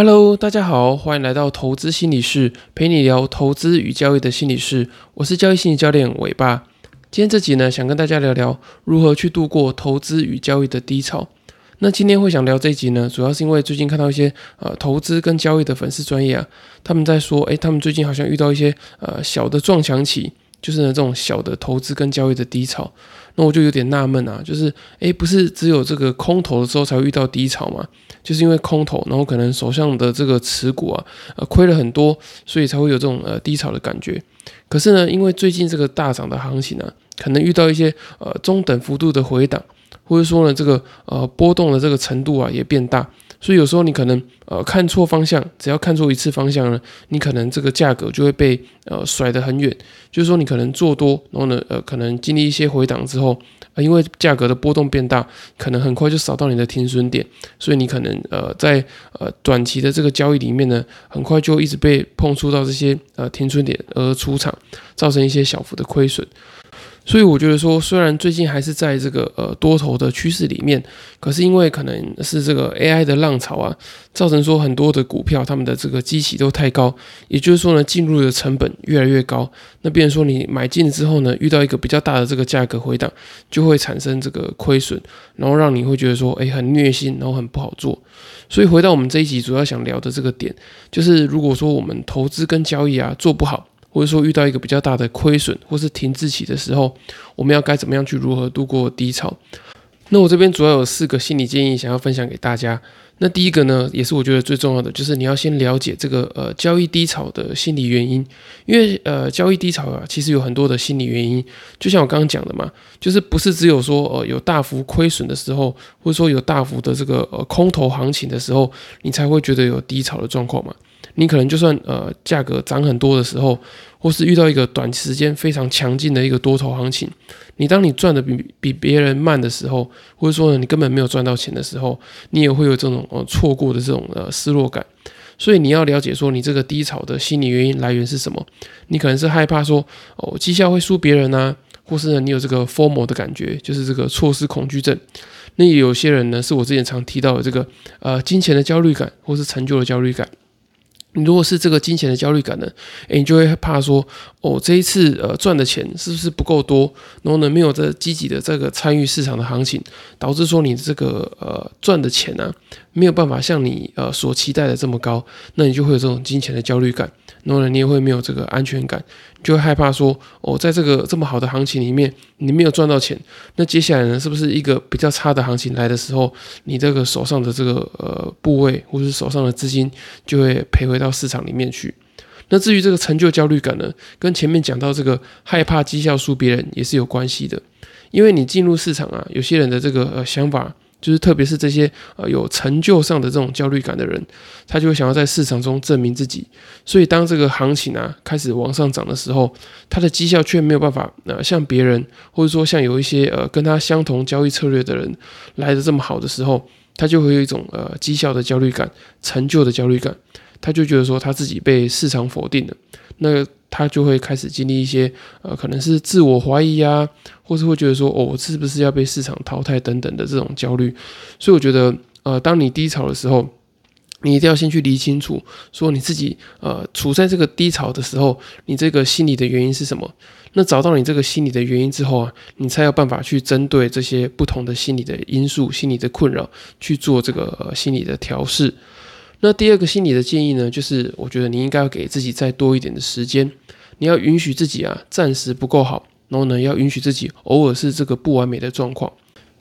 Hello，大家好，欢迎来到投资心理室，陪你聊投资与交易的心理室。我是交易心理教练伟爸。今天这集呢，想跟大家聊聊如何去度过投资与交易的低潮。那今天会想聊这一集呢，主要是因为最近看到一些呃投资跟交易的粉丝专业啊，他们在说，诶，他们最近好像遇到一些呃小的撞墙期，就是呢这种小的投资跟交易的低潮。那我就有点纳闷啊，就是诶，不是只有这个空头的时候才会遇到低潮吗？就是因为空头，然后可能手上的这个持股啊，呃，亏了很多，所以才会有这种呃低潮的感觉。可是呢，因为最近这个大涨的行情呢，可能遇到一些呃中等幅度的回档，或者说呢这个呃波动的这个程度啊也变大。所以有时候你可能呃看错方向，只要看错一次方向呢，你可能这个价格就会被呃甩得很远。就是说你可能做多，然后呢呃可能经历一些回档之后，呃因为价格的波动变大，可能很快就扫到你的停损点，所以你可能呃在呃短期的这个交易里面呢，很快就一直被碰触到这些呃停损点而出场，造成一些小幅的亏损。所以我觉得说，虽然最近还是在这个呃多头的趋势里面，可是因为可能是这个 AI 的浪潮啊，造成说很多的股票他们的这个基期都太高，也就是说呢，进入的成本越来越高。那变成说你买进之后呢，遇到一个比较大的这个价格回档，就会产生这个亏损，然后让你会觉得说，哎，很虐心，然后很不好做。所以回到我们这一集主要想聊的这个点，就是如果说我们投资跟交易啊做不好。或者说遇到一个比较大的亏损或是停滞期的时候，我们要该怎么样去如何度过低潮？那我这边主要有四个心理建议想要分享给大家。那第一个呢，也是我觉得最重要的，就是你要先了解这个呃交易低潮的心理原因，因为呃交易低潮啊，其实有很多的心理原因。就像我刚刚讲的嘛，就是不是只有说呃有大幅亏损的时候，或者说有大幅的这个呃空头行情的时候，你才会觉得有低潮的状况嘛。你可能就算呃价格涨很多的时候，或是遇到一个短时间非常强劲的一个多头行情，你当你赚的比比别人慢的时候，或者说你根本没有赚到钱的时候，你也会有这种呃错过的这种呃失落感。所以你要了解说你这个低潮的心理原因来源是什么？你可能是害怕说哦绩效会输别人啊，或是呢你有这个 formal 的感觉，就是这个错失恐惧症。那也有些人呢是我之前常提到的这个呃金钱的焦虑感，或是成就的焦虑感。你如果是这个金钱的焦虑感呢，诶，你就会怕说，哦，这一次呃赚的钱是不是不够多，然后呢没有这积极的这个参与市场的行情，导致说你这个呃赚的钱呢没有办法像你呃所期待的这么高，那你就会有这种金钱的焦虑感，然后呢你也会没有这个安全感。就会害怕说，哦，在这个这么好的行情里面，你没有赚到钱，那接下来呢，是不是一个比较差的行情来的时候，你这个手上的这个呃部位或是手上的资金就会赔回到市场里面去？那至于这个成就焦虑感呢，跟前面讲到这个害怕绩效输别人也是有关系的，因为你进入市场啊，有些人的这个呃想法。就是特别是这些呃有成就上的这种焦虑感的人，他就会想要在市场中证明自己。所以当这个行情啊开始往上涨的时候，他的绩效却没有办法呃像别人，或者说像有一些呃跟他相同交易策略的人来的这么好的时候，他就会有一种呃绩效的焦虑感、成就的焦虑感，他就觉得说他自己被市场否定了。那他就会开始经历一些呃，可能是自我怀疑啊，或是会觉得说，哦，我是不是要被市场淘汰等等的这种焦虑。所以我觉得，呃，当你低潮的时候，你一定要先去理清楚，说你自己呃处在这个低潮的时候，你这个心理的原因是什么。那找到你这个心理的原因之后啊，你才有办法去针对这些不同的心理的因素、心理的困扰去做这个心理的调试。那第二个心理的建议呢，就是我觉得你应该要给自己再多一点的时间，你要允许自己啊暂时不够好，然后呢要允许自己偶尔是这个不完美的状况。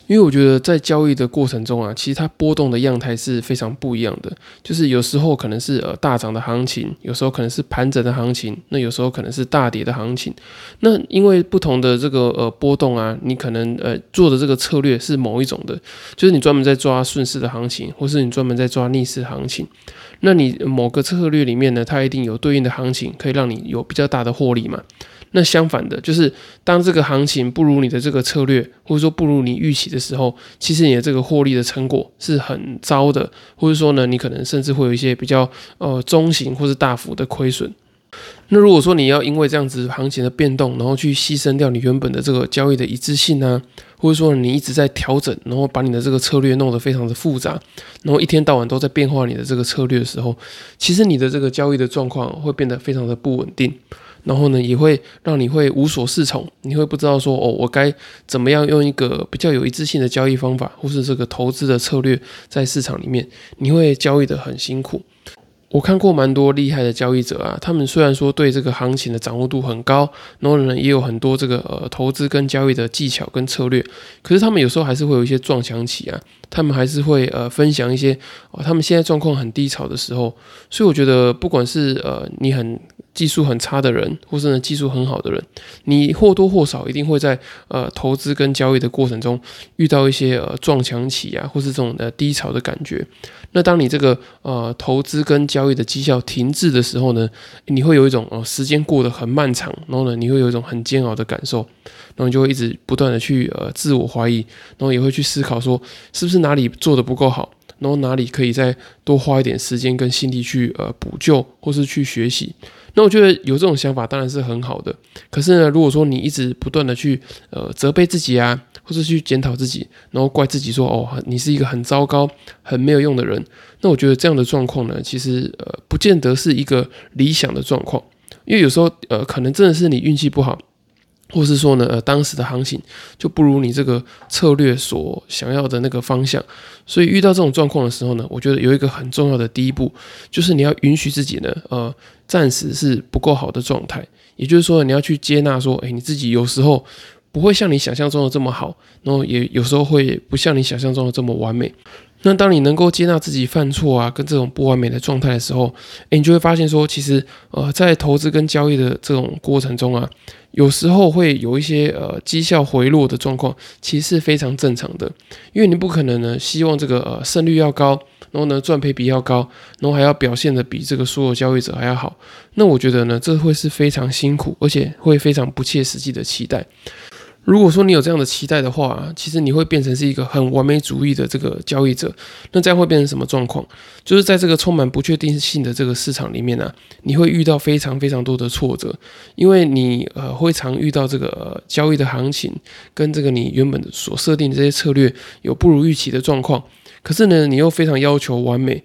因为我觉得在交易的过程中啊，其实它波动的样态是非常不一样的。就是有时候可能是呃大涨的行情，有时候可能是盘整的行情，那有时候可能是大跌的行情。那因为不同的这个呃波动啊，你可能呃做的这个策略是某一种的，就是你专门在抓顺势的行情，或是你专门在抓逆势行情。那你某个策略里面呢，它一定有对应的行情，可以让你有比较大的获利嘛。那相反的，就是当这个行情不如你的这个策略，或者说不如你预期的时候，其实你的这个获利的成果是很糟的，或者说呢，你可能甚至会有一些比较呃中型或是大幅的亏损。那如果说你要因为这样子行情的变动，然后去牺牲掉你原本的这个交易的一致性呢，或者说你一直在调整，然后把你的这个策略弄得非常的复杂，然后一天到晚都在变化你的这个策略的时候，其实你的这个交易的状况会变得非常的不稳定。然后呢，也会让你会无所适从，你会不知道说哦，我该怎么样用一个比较有一致性的交易方法，或是这个投资的策略在市场里面，你会交易的很辛苦。我看过蛮多厉害的交易者啊，他们虽然说对这个行情的掌握度很高，然后呢也有很多这个呃投资跟交易的技巧跟策略，可是他们有时候还是会有一些撞墙期啊，他们还是会呃分享一些哦他们现在状况很低潮的时候，所以我觉得不管是呃你很。技术很差的人，或是呢技术很好的人，你或多或少一定会在呃投资跟交易的过程中遇到一些呃撞墙期啊，或是这种的低潮的感觉。那当你这个呃投资跟交易的绩效停滞的时候呢，你会有一种哦时间过得很漫长，然后呢你会有一种很煎熬的感受，然后你就会一直不断的去呃自我怀疑，然后也会去思考说是不是哪里做的不够好，然后哪里可以再多花一点时间跟心力去呃补救或是去学习。那我觉得有这种想法当然是很好的，可是呢，如果说你一直不断的去呃责备自己啊，或者去检讨自己，然后怪自己说哦，你是一个很糟糕、很没有用的人，那我觉得这样的状况呢，其实呃不见得是一个理想的状况，因为有时候呃可能真的是你运气不好。或是说呢，呃，当时的行情就不如你这个策略所想要的那个方向，所以遇到这种状况的时候呢，我觉得有一个很重要的第一步，就是你要允许自己呢，呃，暂时是不够好的状态，也就是说，你要去接纳说，诶，你自己有时候不会像你想象中的这么好，然后也有时候会不像你想象中的这么完美。那当你能够接纳自己犯错啊，跟这种不完美的状态的时候，诶，你就会发现说，其实呃，在投资跟交易的这种过程中啊，有时候会有一些呃绩效回落的状况，其实是非常正常的。因为你不可能呢，希望这个呃胜率要高，然后呢赚赔比要高，然后还要表现的比这个所有交易者还要好。那我觉得呢，这会是非常辛苦，而且会非常不切实际的期待。如果说你有这样的期待的话，其实你会变成是一个很完美主义的这个交易者。那这样会变成什么状况？就是在这个充满不确定性的这个市场里面呢，你会遇到非常非常多的挫折，因为你呃会常遇到这个交易的行情跟这个你原本所设定的这些策略有不如预期的状况。可是呢，你又非常要求完美。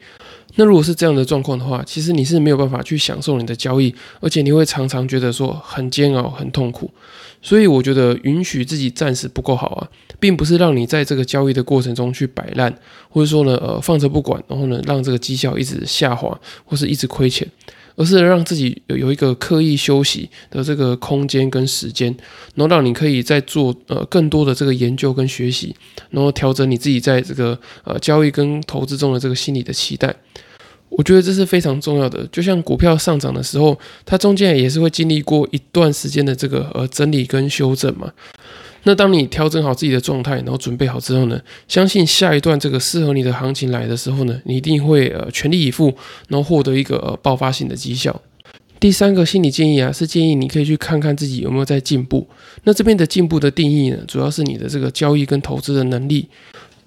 那如果是这样的状况的话，其实你是没有办法去享受你的交易，而且你会常常觉得说很煎熬、很痛苦。所以我觉得允许自己暂时不够好啊，并不是让你在这个交易的过程中去摆烂，或者说呢，呃，放着不管，然后呢，让这个绩效一直下滑，或是一直亏钱，而是让自己有有一个刻意休息的这个空间跟时间，然后让你可以在做呃更多的这个研究跟学习，然后调整你自己在这个呃交易跟投资中的这个心理的期待。我觉得这是非常重要的，就像股票上涨的时候，它中间也是会经历过一段时间的这个呃整理跟修正嘛。那当你调整好自己的状态，然后准备好之后呢，相信下一段这个适合你的行情来的时候呢，你一定会呃全力以赴，然后获得一个爆发性的绩效。第三个心理建议啊，是建议你可以去看看自己有没有在进步。那这边的进步的定义呢，主要是你的这个交易跟投资的能力。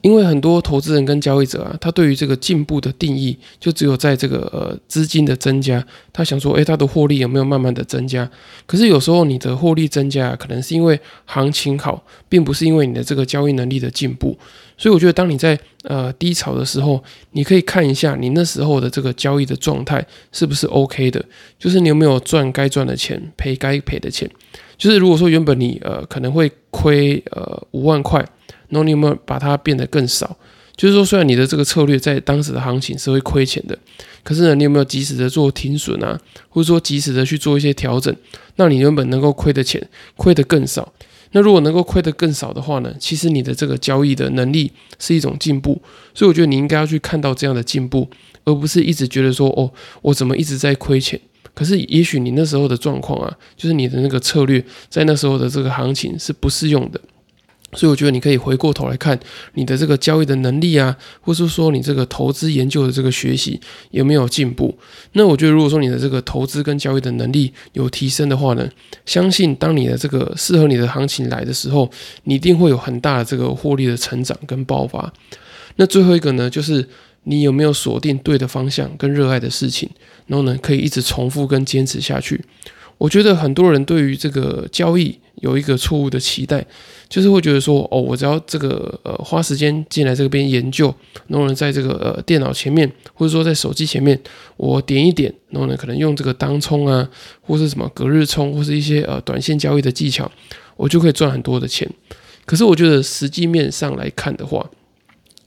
因为很多投资人跟交易者啊，他对于这个进步的定义，就只有在这个呃资金的增加，他想说，诶，他的获利有没有慢慢的增加？可是有时候你的获利增加，可能是因为行情好，并不是因为你的这个交易能力的进步。所以我觉得，当你在呃低潮的时候，你可以看一下你那时候的这个交易的状态是不是 OK 的，就是你有没有赚该赚的钱，赔该赔的钱。就是如果说原本你呃可能会亏呃五万块。然后你有没有把它变得更少？就是说，虽然你的这个策略在当时的行情是会亏钱的，可是呢，你有没有及时的做停损啊，或者说及时的去做一些调整，让你原本能够亏的钱亏得更少？那如果能够亏得更少的话呢，其实你的这个交易的能力是一种进步。所以我觉得你应该要去看到这样的进步，而不是一直觉得说，哦，我怎么一直在亏钱？可是也许你那时候的状况啊，就是你的那个策略在那时候的这个行情是不适用的。所以我觉得你可以回过头来看你的这个交易的能力啊，或是说你这个投资研究的这个学习有没有进步。那我觉得如果说你的这个投资跟交易的能力有提升的话呢，相信当你的这个适合你的行情来的时候，你一定会有很大的这个获利的成长跟爆发。那最后一个呢，就是你有没有锁定对的方向跟热爱的事情，然后呢，可以一直重复跟坚持下去。我觉得很多人对于这个交易有一个错误的期待，就是会觉得说，哦，我只要这个呃花时间进来这边研究，然后呢，在这个呃电脑前面或者说在手机前面，我点一点，然后呢，可能用这个当冲啊，或是什么隔日冲，或是一些呃短线交易的技巧，我就可以赚很多的钱。可是我觉得实际面上来看的话，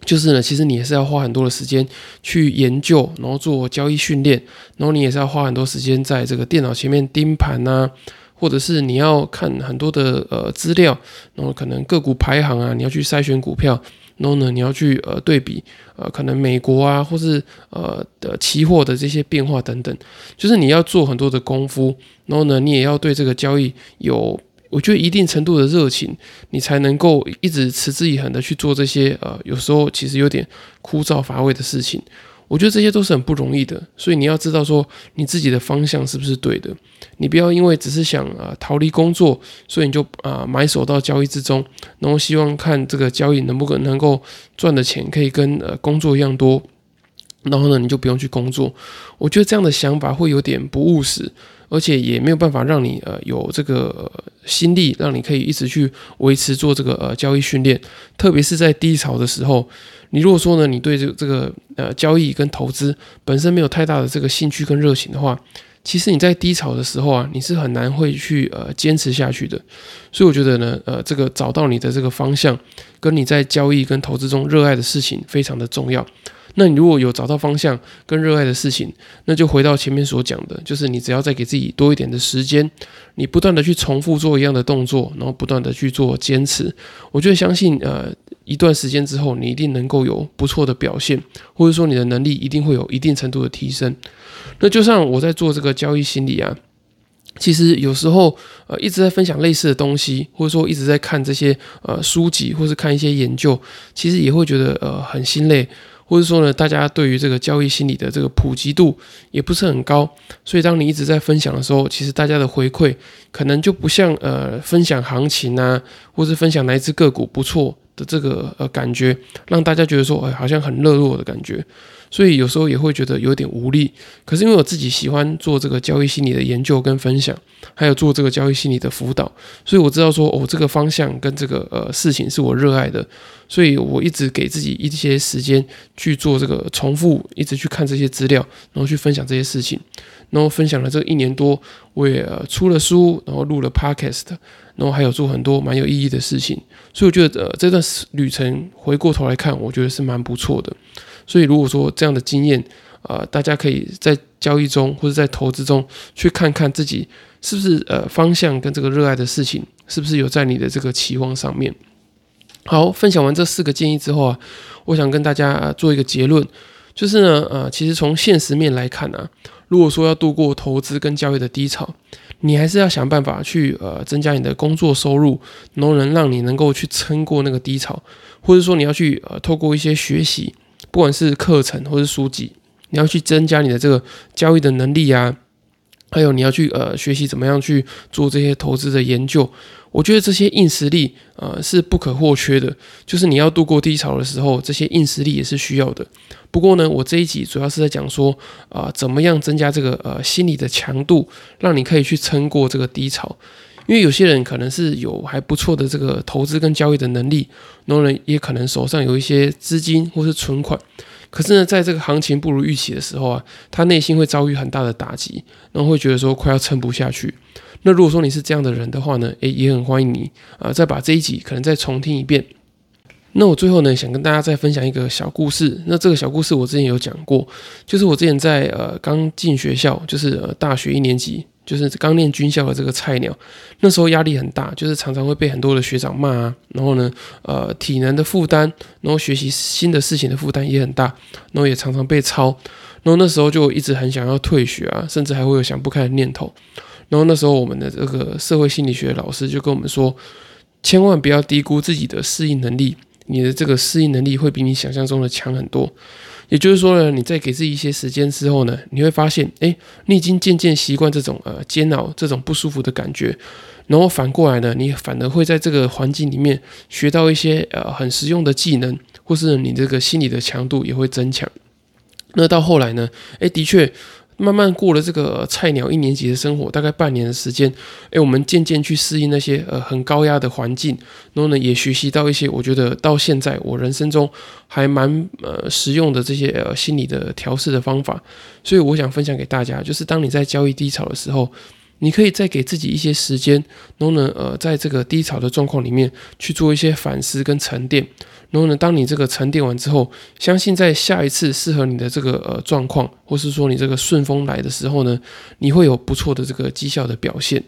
就是呢，其实你也是要花很多的时间去研究，然后做交易训练，然后你也是要花很多时间在这个电脑前面盯盘呐，或者是你要看很多的呃资料，然后可能个股排行啊，你要去筛选股票，然后呢，你要去呃对比呃可能美国啊，或是呃的期货的这些变化等等，就是你要做很多的功夫，然后呢，你也要对这个交易有。我觉得一定程度的热情，你才能够一直持之以恒的去做这些呃，有时候其实有点枯燥乏味的事情。我觉得这些都是很不容易的，所以你要知道说你自己的方向是不是对的。你不要因为只是想啊逃离工作，所以你就啊埋首到交易之中，然后希望看这个交易能不能够赚的钱可以跟呃工作一样多，然后呢你就不用去工作。我觉得这样的想法会有点不务实。而且也没有办法让你呃有这个心力，让你可以一直去维持做这个呃交易训练，特别是在低潮的时候，你如果说呢，你对这这个呃交易跟投资本身没有太大的这个兴趣跟热情的话，其实你在低潮的时候啊，你是很难会去呃坚持下去的。所以我觉得呢，呃，这个找到你的这个方向，跟你在交易跟投资中热爱的事情非常的重要。那你如果有找到方向跟热爱的事情，那就回到前面所讲的，就是你只要再给自己多一点的时间，你不断的去重复做一样的动作，然后不断的去做坚持，我就相信，呃，一段时间之后，你一定能够有不错的表现，或者说你的能力一定会有一定程度的提升。那就像我在做这个交易心理啊，其实有时候呃一直在分享类似的东西，或者说一直在看这些呃书籍，或是看一些研究，其实也会觉得呃很心累。或者说呢，大家对于这个交易心理的这个普及度也不是很高，所以当你一直在分享的时候，其实大家的回馈可能就不像呃分享行情啊，或是分享哪一只个股不错的这个呃感觉，让大家觉得说哎好像很热络的感觉。所以有时候也会觉得有点无力，可是因为我自己喜欢做这个交易心理的研究跟分享，还有做这个交易心理的辅导，所以我知道说，哦，这个方向跟这个呃事情是我热爱的，所以我一直给自己一些时间去做这个重复，一直去看这些资料，然后去分享这些事情，然后分享了这一年多，我也出了书，然后录了 podcast，然后还有做很多蛮有意义的事情，所以我觉得呃这段旅程回过头来看，我觉得是蛮不错的。所以，如果说这样的经验，呃，大家可以在交易中或者在投资中去看看自己是不是呃方向跟这个热爱的事情是不是有在你的这个期望上面。好，分享完这四个建议之后啊，我想跟大家做一个结论，就是呢，呃，其实从现实面来看啊，如果说要度过投资跟交易的低潮，你还是要想办法去呃增加你的工作收入，能能让你能够去撑过那个低潮，或者说你要去呃透过一些学习。不管是课程或是书籍，你要去增加你的这个交易的能力啊，还有你要去呃学习怎么样去做这些投资的研究。我觉得这些硬实力呃是不可或缺的，就是你要度过低潮的时候，这些硬实力也是需要的。不过呢，我这一集主要是在讲说啊，怎么样增加这个呃心理的强度，让你可以去撑过这个低潮。因为有些人可能是有还不错的这个投资跟交易的能力，然后呢，也可能手上有一些资金或是存款，可是呢，在这个行情不如预期的时候啊，他内心会遭遇很大的打击，然后会觉得说快要撑不下去。那如果说你是这样的人的话呢，诶，也很欢迎你啊，再把这一集可能再重听一遍。那我最后呢，想跟大家再分享一个小故事。那这个小故事我之前有讲过，就是我之前在呃刚进学校，就是呃大学一年级。就是刚念军校的这个菜鸟，那时候压力很大，就是常常会被很多的学长骂啊，然后呢，呃，体能的负担，然后学习新的事情的负担也很大，然后也常常被抄，然后那时候就一直很想要退学啊，甚至还会有想不开的念头。然后那时候我们的这个社会心理学老师就跟我们说，千万不要低估自己的适应能力，你的这个适应能力会比你想象中的强很多。也就是说呢，你在给自己一些时间之后呢，你会发现，哎，你已经渐渐习惯这种呃煎熬、这种不舒服的感觉，然后反过来呢，你反而会在这个环境里面学到一些呃很实用的技能，或是你这个心理的强度也会增强。那到后来呢，诶，的确。慢慢过了这个菜鸟一年级的生活，大概半年的时间，诶，我们渐渐去适应那些呃很高压的环境，然后呢，也学习到一些我觉得到现在我人生中还蛮呃实用的这些呃心理的调试的方法，所以我想分享给大家，就是当你在交易低潮的时候，你可以再给自己一些时间，然后呢，呃，在这个低潮的状况里面去做一些反思跟沉淀。然后呢，当你这个沉淀完之后，相信在下一次适合你的这个呃状况，或是说你这个顺风来的时候呢，你会有不错的这个绩效的表现。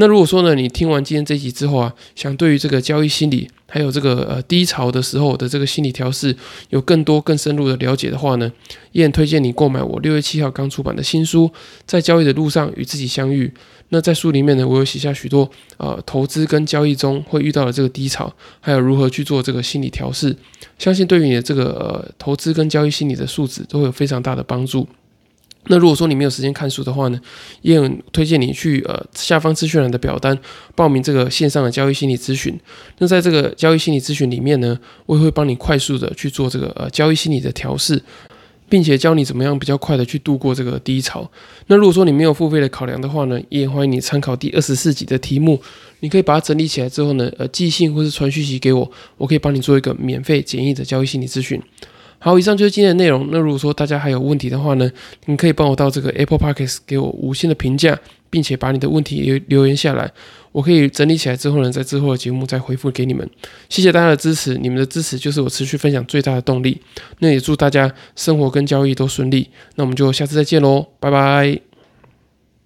那如果说呢，你听完今天这集之后啊，想对于这个交易心理，还有这个呃低潮的时候的这个心理调试，有更多更深入的了解的话呢，依然推荐你购买我六月七号刚出版的新书《在交易的路上与自己相遇》。那在书里面呢，我有写下许多呃投资跟交易中会遇到的这个低潮，还有如何去做这个心理调试，相信对于你的这个呃投资跟交易心理的素质都会有非常大的帮助。那如果说你没有时间看书的话呢，也很推荐你去呃下方资讯栏的表单报名这个线上的交易心理咨询。那在这个交易心理咨询里面呢，我也会帮你快速的去做这个呃交易心理的调试。并且教你怎么样比较快的去度过这个低潮。那如果说你没有付费的考量的话呢，也欢迎你参考第二十四集的题目。你可以把它整理起来之后呢，呃，寄信或是传讯息给我，我可以帮你做一个免费简易的交易心理咨询。好，以上就是今天的内容。那如果说大家还有问题的话呢，你可以帮我到这个 Apple Podcast 给我五星的评价，并且把你的问题留留言下来。我可以整理起来之后呢，在之后的节目再回复给你们。谢谢大家的支持，你们的支持就是我持续分享最大的动力。那也祝大家生活跟交易都顺利。那我们就下次再见喽，拜拜。